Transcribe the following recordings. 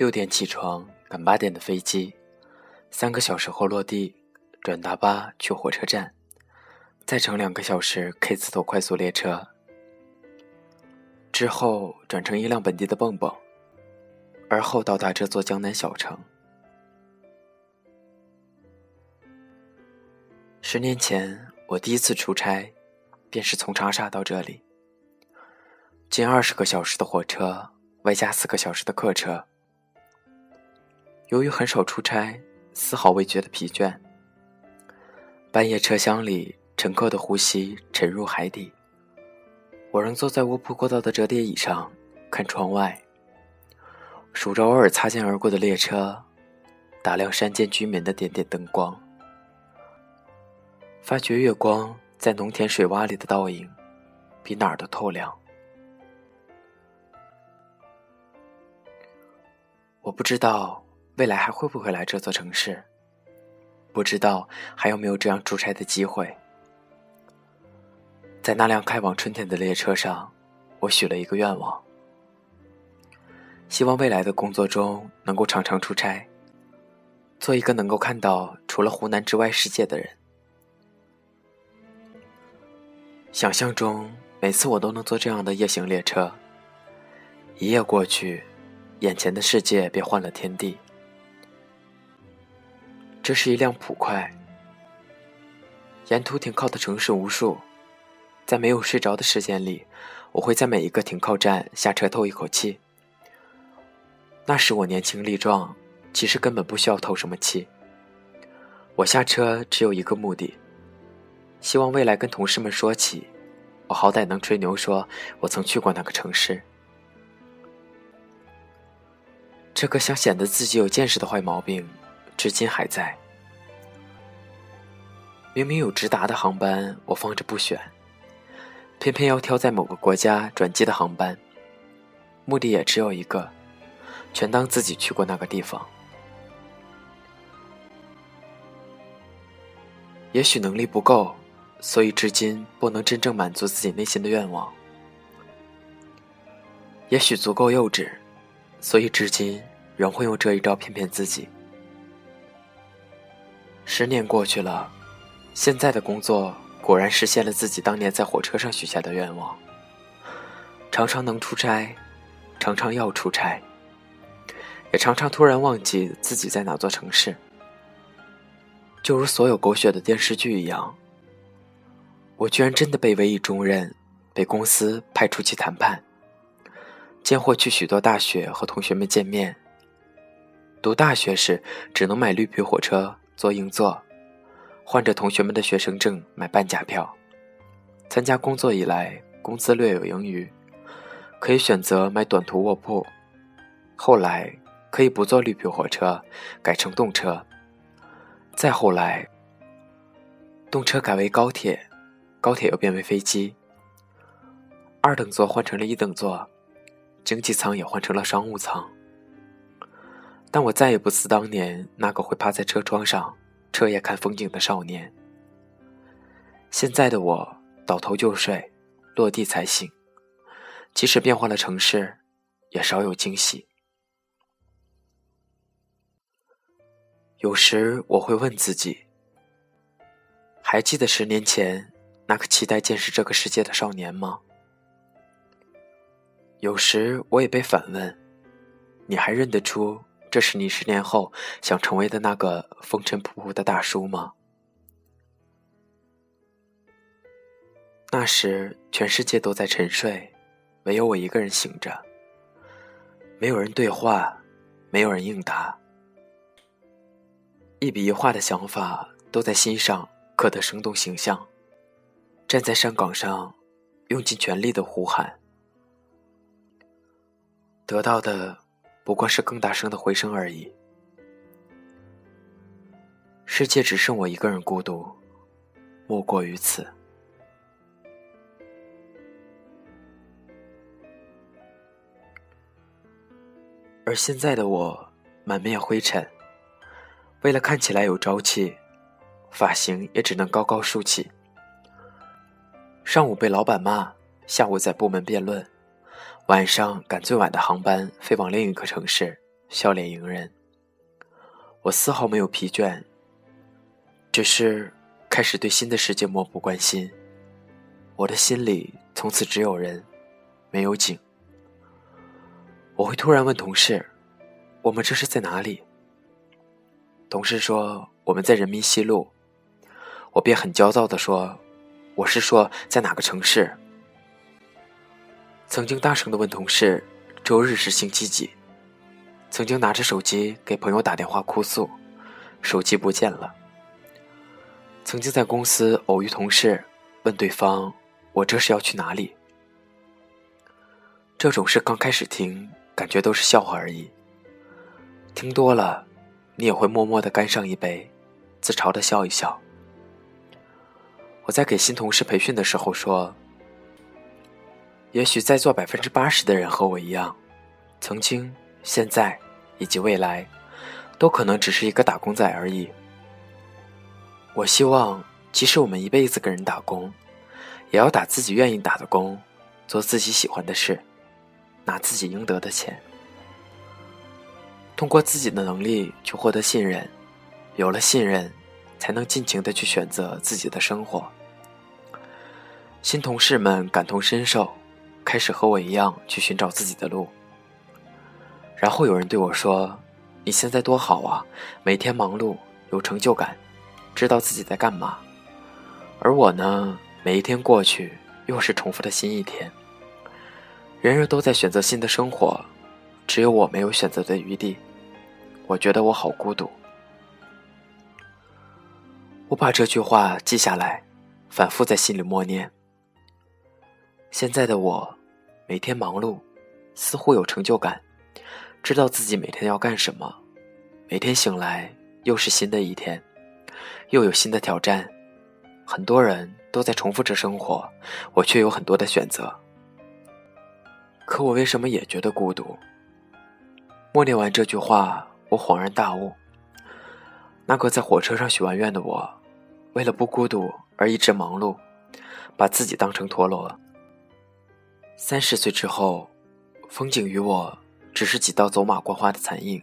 六点起床，赶八点的飞机，三个小时后落地，转大巴去火车站，再乘两个小时 K 字头快速列车，之后转乘一辆本地的蹦蹦，而后到达这座江南小城。十年前，我第一次出差，便是从长沙到这里，近二十个小时的火车，外加四个小时的客车。由于很少出差，丝毫未觉得疲倦。半夜车厢里，乘客的呼吸沉入海底。我仍坐在卧铺过道的折叠椅上，看窗外，数着偶尔擦肩而过的列车，打量山间居民的点点灯光，发觉月光在农田水洼里的倒影，比哪儿都透亮。我不知道。未来还会不会来这座城市？不知道还有没有这样出差的机会。在那辆开往春天的列车上，我许了一个愿望：希望未来的工作中能够常常出差，做一个能够看到除了湖南之外世界的人。想象中，每次我都能坐这样的夜行列车，一夜过去，眼前的世界便换了天地。这是一辆普快，沿途停靠的城市无数，在没有睡着的时间里，我会在每一个停靠站下车透一口气。那时我年轻力壮，其实根本不需要透什么气。我下车只有一个目的，希望未来跟同事们说起，我好歹能吹牛说我曾去过那个城市。这个想显得自己有见识的坏毛病。至今还在。明明有直达的航班，我放着不选，偏偏要挑在某个国家转机的航班。目的也只有一个，全当自己去过那个地方。也许能力不够，所以至今不能真正满足自己内心的愿望；也许足够幼稚，所以至今仍会用这一招骗骗自己。十年过去了，现在的工作果然实现了自己当年在火车上许下的愿望。常常能出差，常常要出差，也常常突然忘记自己在哪座城市。就如所有狗血的电视剧一样，我居然真的被委以重任，被公司派出去谈判，间或去许多大学和同学们见面。读大学时只能买绿皮火车。做硬座，换着同学们的学生证买半价票。参加工作以来，工资略有盈余，可以选择买短途卧铺。后来可以不坐绿皮火车，改成动车。再后来，动车改为高铁，高铁又变为飞机。二等座换成了一等座，经济舱也换成了商务舱。但我再也不似当年那个会趴在车窗上彻夜看风景的少年。现在的我倒头就睡，落地才醒。即使变换了城市，也少有惊喜。有时我会问自己：还记得十年前那个期待见识这个世界的少年吗？有时我也被反问：你还认得出？这是你十年后想成为的那个风尘仆仆的大叔吗？那时全世界都在沉睡，唯有我一个人醒着。没有人对话，没有人应答，一笔一画的想法都在心上刻得生动形象。站在山岗上，用尽全力的呼喊，得到的。不过是更大声的回声而已。世界只剩我一个人孤独，莫过于此。而现在的我，满面灰尘，为了看起来有朝气，发型也只能高高竖起。上午被老板骂，下午在部门辩论。晚上赶最晚的航班飞往另一个城市，笑脸迎人。我丝毫没有疲倦，只是开始对新的世界漠不关心。我的心里从此只有人，没有景。我会突然问同事：“我们这是在哪里？”同事说：“我们在人民西路。”我便很焦躁地说：“我是说在哪个城市？”曾经大声的问同事：“周日是星期几？”曾经拿着手机给朋友打电话哭诉，手机不见了。曾经在公司偶遇同事，问对方：“我这是要去哪里？”这种事刚开始听，感觉都是笑话而已。听多了，你也会默默的干上一杯，自嘲的笑一笑。我在给新同事培训的时候说：“也许在座百分之八十的人和我一样，曾经、现在以及未来，都可能只是一个打工仔而已。我希望，即使我们一辈子给人打工，也要打自己愿意打的工，做自己喜欢的事，拿自己应得的钱，通过自己的能力去获得信任，有了信任，才能尽情的去选择自己的生活。”新同事们感同身受，开始和我一样去寻找自己的路。然后有人对我说：“你现在多好啊，每天忙碌，有成就感，知道自己在干嘛。”而我呢，每一天过去，又是重复的新一天。人人都在选择新的生活，只有我没有选择的余地。我觉得我好孤独。我把这句话记下来，反复在心里默念。现在的我，每天忙碌，似乎有成就感，知道自己每天要干什么。每天醒来，又是新的一天，又有新的挑战。很多人都在重复着生活，我却有很多的选择。可我为什么也觉得孤独？默念完这句话，我恍然大悟：那个在火车上许完愿的我，为了不孤独而一直忙碌，把自己当成陀螺。三十岁之后，风景与我只是几道走马观花的残影，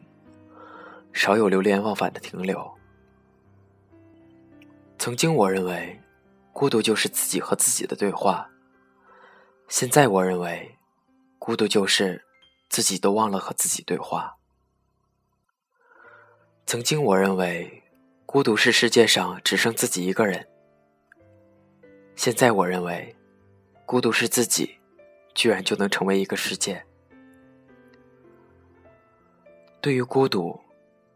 少有流连忘返的停留。曾经我认为，孤独就是自己和自己的对话。现在我认为，孤独就是自己都忘了和自己对话。曾经我认为，孤独是世界上只剩自己一个人。现在我认为，孤独是自己。居然就能成为一个世界。对于孤独，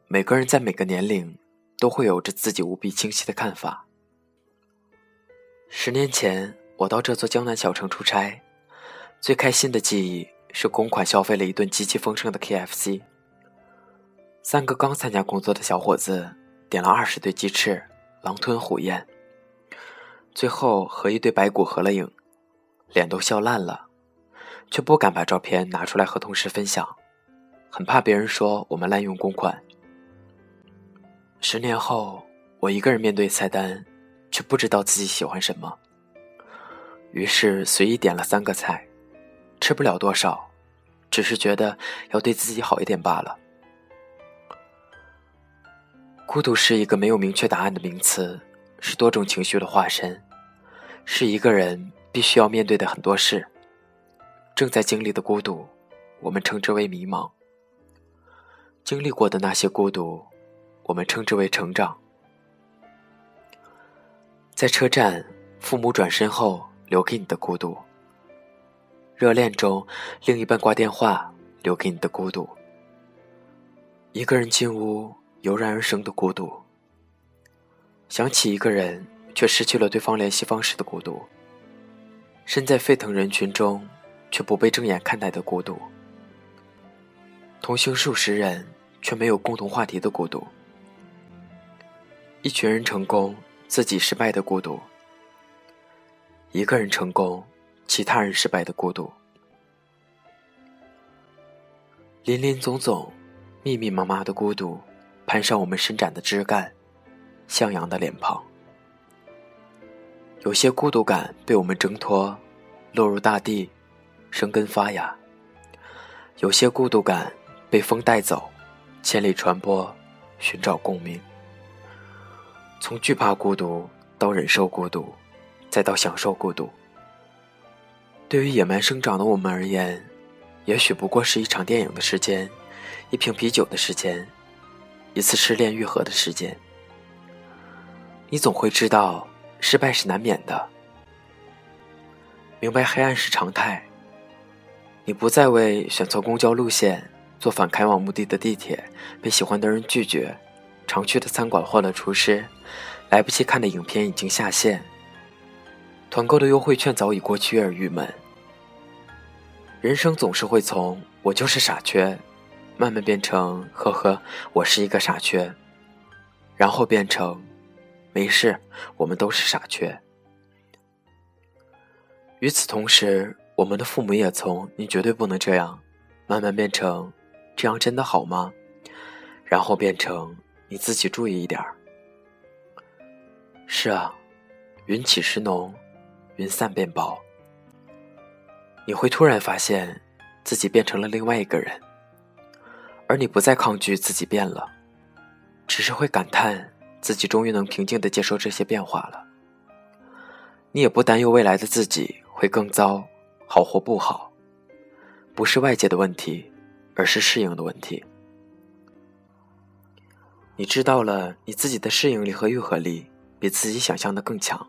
每个人在每个年龄都会有着自己无比清晰的看法。十年前，我到这座江南小城出差，最开心的记忆是公款消费了一顿极其丰盛的 KFC。三个刚参加工作的小伙子点了二十对鸡翅，狼吞虎咽，最后和一对白骨合了影，脸都笑烂了。却不敢把照片拿出来和同事分享，很怕别人说我们滥用公款。十年后，我一个人面对菜单，却不知道自己喜欢什么，于是随意点了三个菜，吃不了多少，只是觉得要对自己好一点罢了。孤独是一个没有明确答案的名词，是多种情绪的化身，是一个人必须要面对的很多事。正在经历的孤独，我们称之为迷茫；经历过的那些孤独，我们称之为成长。在车站，父母转身后留给你的孤独；热恋中，另一半挂电话留给你的孤独；一个人进屋油然而生的孤独；想起一个人却失去了对方联系方式的孤独；身在沸腾人群中。却不被正眼看待的孤独，同行数十人却没有共同话题的孤独，一群人成功，自己失败的孤独，一个人成功，其他人失败的孤独，林林总总，密密麻麻的孤独，攀上我们伸展的枝干，向阳的脸庞。有些孤独感被我们挣脱，落入大地。生根发芽，有些孤独感被风带走，千里传播，寻找共鸣。从惧怕孤独到忍受孤独，再到享受孤独。对于野蛮生长的我们而言，也许不过是一场电影的时间，一瓶啤酒的时间，一次失恋愈合的时间。你总会知道，失败是难免的，明白黑暗是常态。你不再为选错公交路线、坐反开往目的的地铁、被喜欢的人拒绝、常去的餐馆换了厨师、来不及看的影片已经下线、团购的优惠券早已过期而郁闷。人生总是会从“我就是傻缺”，慢慢变成“呵呵，我是一个傻缺”，然后变成“没事，我们都是傻缺”。与此同时，我们的父母也从“你绝对不能这样”，慢慢变成“这样真的好吗？”然后变成“你自己注意一点儿。”是啊，云起时浓，云散便薄。你会突然发现，自己变成了另外一个人，而你不再抗拒自己变了，只是会感叹自己终于能平静的接受这些变化了。你也不担忧未来的自己会更糟，好或不好，不是外界的问题，而是适应的问题。你知道了，你自己的适应力和愈合力比自己想象的更强。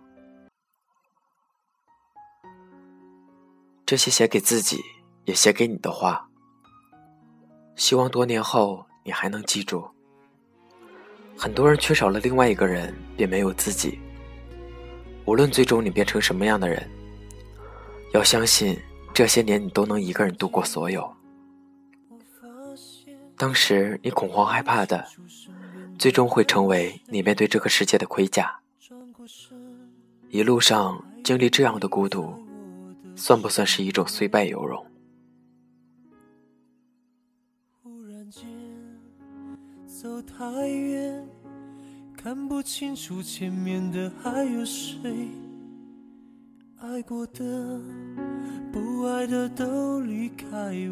这些写给自己，也写给你的话，希望多年后你还能记住。很多人缺少了另外一个人，便没有自己。无论最终你变成什么样的人，要相信这些年你都能一个人度过所有。当时你恐慌害怕的，最终会成为你面对这个世界的盔甲。一路上经历这样的孤独。算不算是一种虽败犹荣？走太远，看不清楚前面的还有谁。爱过的、不爱的都离开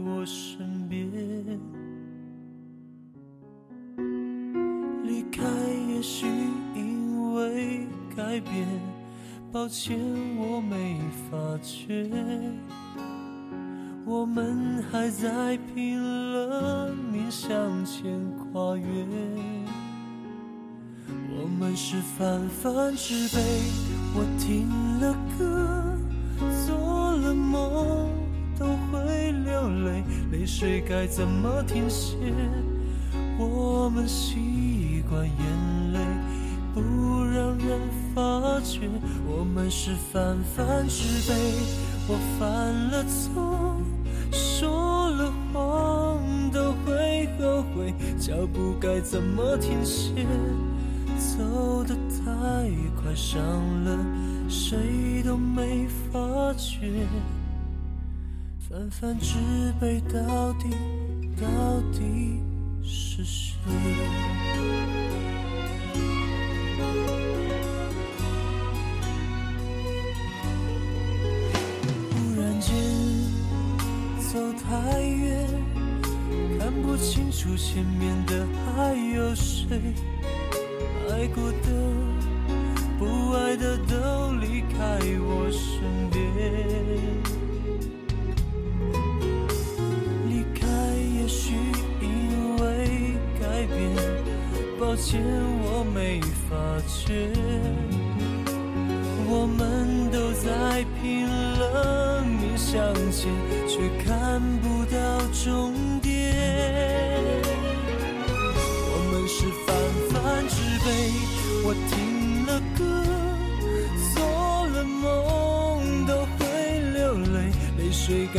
我身边。离开也许因为改变。抱歉，我没发觉，我们还在拼了命向前跨越。我们是泛泛之辈，我听了歌，梦都会流泪，泪水该怎么停歇？我们习惯眼泪。不让人发觉，我们是泛泛之辈。我犯了错，说了谎都会后悔，脚步该怎么停歇？走得太快，伤了谁都没发觉。泛泛之辈，到底到底是谁？忽然间走太远，看不清楚前面的还有谁。爱过的、不爱的都离开我身边。离开也许因为改变，抱歉我没发觉。我们都在拼了命向前，却看不到终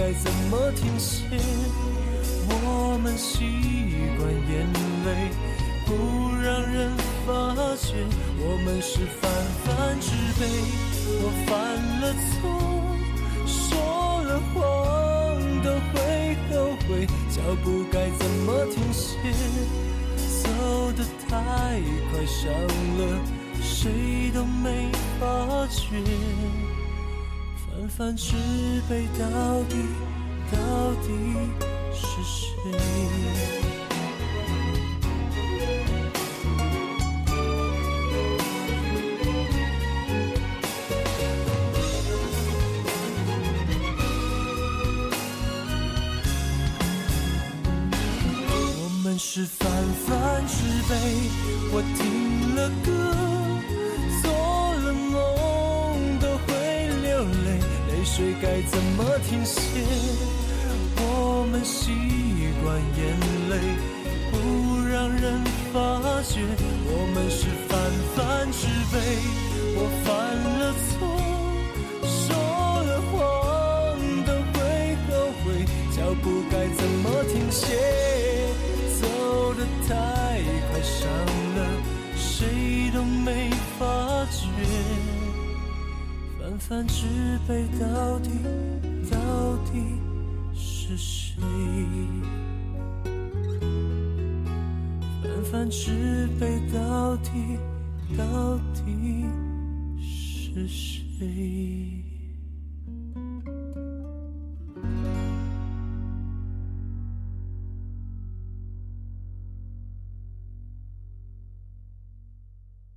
该怎么停歇？我们习惯眼泪不让人发觉，我们是泛泛之辈。我犯了错，说了谎都会后悔，脚步该怎么停歇？走得太快，伤了谁都没发觉。泛是悲到底到底是谁我们是泛泛之辈我听了歌。该怎么停歇？我们习惯眼泪不让人发觉，我们是泛泛之辈，我犯了错，说了谎都会后悔，脚步该怎么停歇？走得太快，伤了谁都没发觉。泛泛之辈到底到底是谁？泛泛之辈到底到底是谁？